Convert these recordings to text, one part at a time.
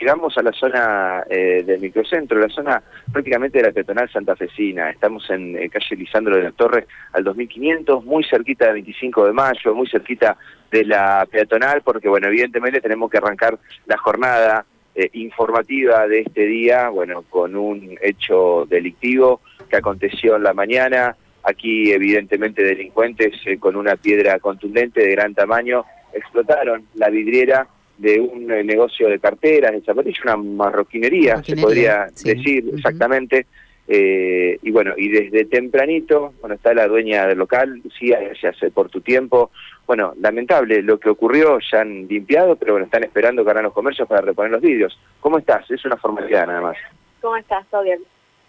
llegamos a la zona eh, del microcentro, la zona prácticamente de la peatonal santafesina. Estamos en eh, calle Lisandro de la Torre al 2500, muy cerquita del 25 de mayo, muy cerquita de la peatonal, porque bueno, evidentemente tenemos que arrancar la jornada eh, informativa de este día, bueno, con un hecho delictivo que aconteció en la mañana. Aquí evidentemente delincuentes con una piedra contundente de gran tamaño explotaron la vidriera de un eh, negocio de carteras, de zapatillas, una marroquinería, se podría decir exactamente. Eh, y bueno, y desde tempranito, bueno, está la dueña del local, Lucía, gracias por tu tiempo. Bueno, lamentable lo que ocurrió, ya han limpiado, pero bueno, están esperando que hagan los comercios para reponer los vidrios. ¿Cómo estás? Es una formalidad nada más. ¿Cómo estás? Todo bien.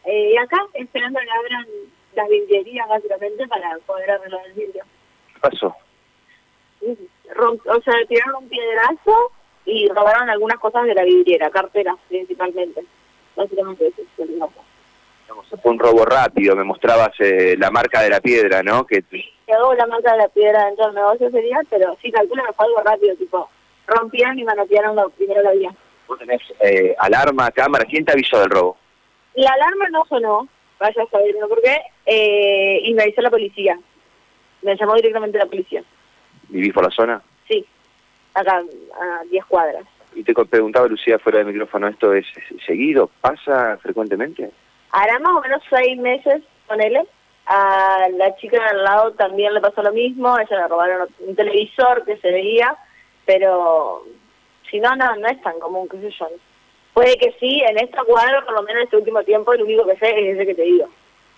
Eh, acá, esperando que abran las vidrierías, básicamente, para poder arreglar el vidrio. ¿Qué pasó? o sea, tiraron un piedrazo y robaron algunas cosas de la vidriera, carteras principalmente. Básicamente eso es Fue un robo rápido, me mostrabas eh, la marca de la piedra, ¿no? Que Quedó la marca de la piedra dentro del negocio sería, pero sí, calculo que fue algo rápido, tipo, rompieron y manotearon lo primero que había. ¿Vos tenés eh, alarma, cámara? ¿Quién te avisó del robo? La alarma no sonó, vaya a saber, ¿no? Porque eh, y me avisó la policía. Me llamó directamente la policía. ¿Vivís por la zona? Acá a 10 cuadras. Y te preguntaba, Lucía, fuera del micrófono, ¿esto es seguido? ¿Pasa frecuentemente? Ahora más o menos seis meses, con él. A la chica de al lado también le pasó lo mismo, ella le robaron un televisor que se veía, pero si no, no, no es tan común, qué sé yo. Puede que sí, en esta cuadra, por lo menos en este último tiempo, lo único que sé es ese que te digo.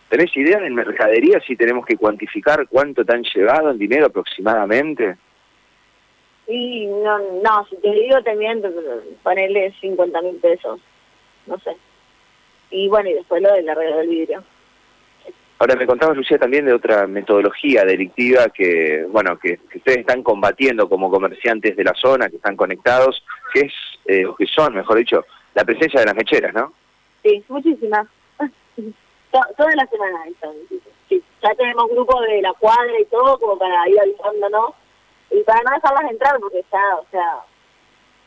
¿Tenés idea en mercadería si tenemos que cuantificar cuánto te han llevado en dinero aproximadamente? Sí, no, no, si te digo te miento, ponerle 50 mil pesos, no sé. Y bueno, y después lo del arreglo del vidrio. Ahora me contabas, Lucía, también de otra metodología delictiva que, bueno, que, ustedes están combatiendo como comerciantes de la zona, que están conectados, que es, eh, o que son, mejor dicho, la presencia de las mecheras, ¿no? Sí, muchísimas. toda la semana están. Sí, ya tenemos grupos de la cuadra y todo como para ir avisándonos y para no dejarlas entrar porque ya, o sea,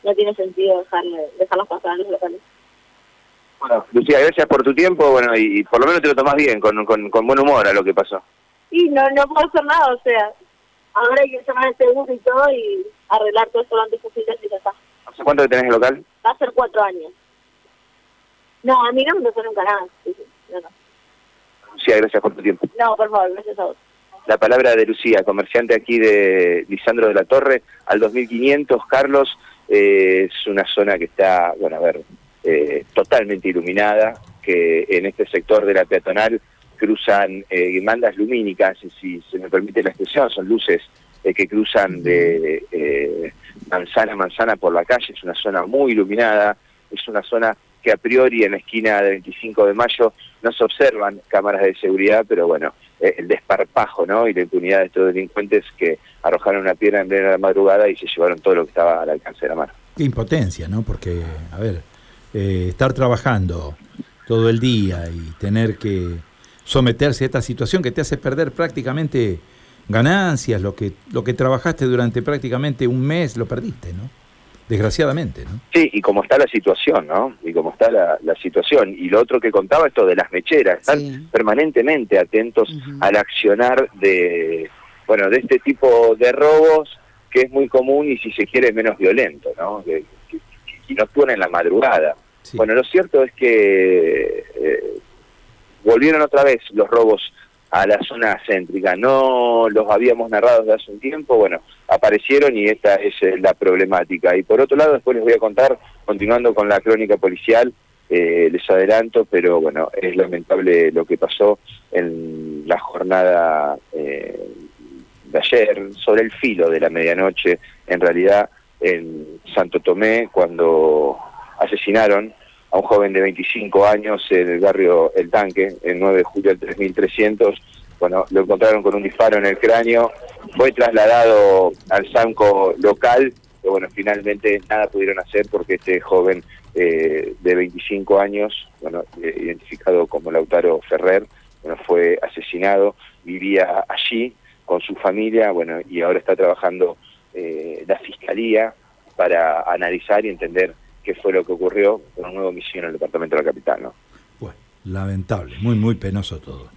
no tiene sentido dejarle, dejarlas pasar en los locales. Bueno, Lucía, gracias por tu tiempo, bueno, y, por lo menos te lo tomás bien, con, con, con buen humor a lo que pasó. Sí, no, no puedo hacer nada, o sea, ahora hay que llamar este bus y todo y arreglar todo esto lo antes posible y ya está. ¿Hace cuánto que tenés el local? Va a ser cuatro años. No, a mí no me pasó nunca nada, sí, sí, no, no. Lucía, gracias por tu tiempo. No, por favor, gracias a vos la palabra de Lucía, comerciante aquí de Lisandro de la Torre, al 2500, Carlos, eh, es una zona que está, bueno, a ver, eh, totalmente iluminada, que en este sector de la peatonal cruzan eh, mandas lumínicas, si se me permite la expresión, son luces eh, que cruzan de manzana a manzana por la calle, es una zona muy iluminada, es una zona que a priori en la esquina del 25 de mayo no se observan cámaras de seguridad, pero bueno, eh, el desparpajo ¿no? y la impunidad de estos delincuentes que arrojaron una piedra en plena madrugada y se llevaron todo lo que estaba al alcance de la mano. Qué impotencia, ¿no? Porque, a ver, eh, estar trabajando todo el día y tener que someterse a esta situación que te hace perder prácticamente ganancias, lo que, lo que trabajaste durante prácticamente un mes lo perdiste, ¿no? Desgraciadamente, ¿no? Sí, y como está la situación, ¿no? Y como está la, situación. Y lo otro que contaba, esto de las mecheras, están permanentemente atentos al accionar de, bueno, de este tipo de robos que es muy común y si se quiere menos violento, ¿no? Que, no actúan en la madrugada. Bueno, lo cierto es que eh, volvieron otra vez los robos a la zona céntrica. No los habíamos narrado desde hace un tiempo, bueno, aparecieron y esta es eh, la problemática. Y por otro lado, después les voy a contar, continuando con la crónica policial, eh, les adelanto, pero bueno, es lamentable lo que pasó en la jornada eh, de ayer, sobre el filo de la medianoche, en realidad en Santo Tomé, cuando asesinaron a un joven de 25 años en el barrio El Tanque, el 9 de julio del 3300. Bueno, lo encontraron con un disparo en el cráneo, fue trasladado al Sanco local, pero bueno, finalmente nada pudieron hacer porque este joven eh, de 25 años, bueno, eh, identificado como Lautaro Ferrer, bueno, fue asesinado, vivía allí con su familia, bueno, y ahora está trabajando eh, la fiscalía para analizar y entender qué fue lo que ocurrió con un nuevo homicidio en el departamento de la capital, ¿no? Bueno, lamentable, muy, muy penoso todo.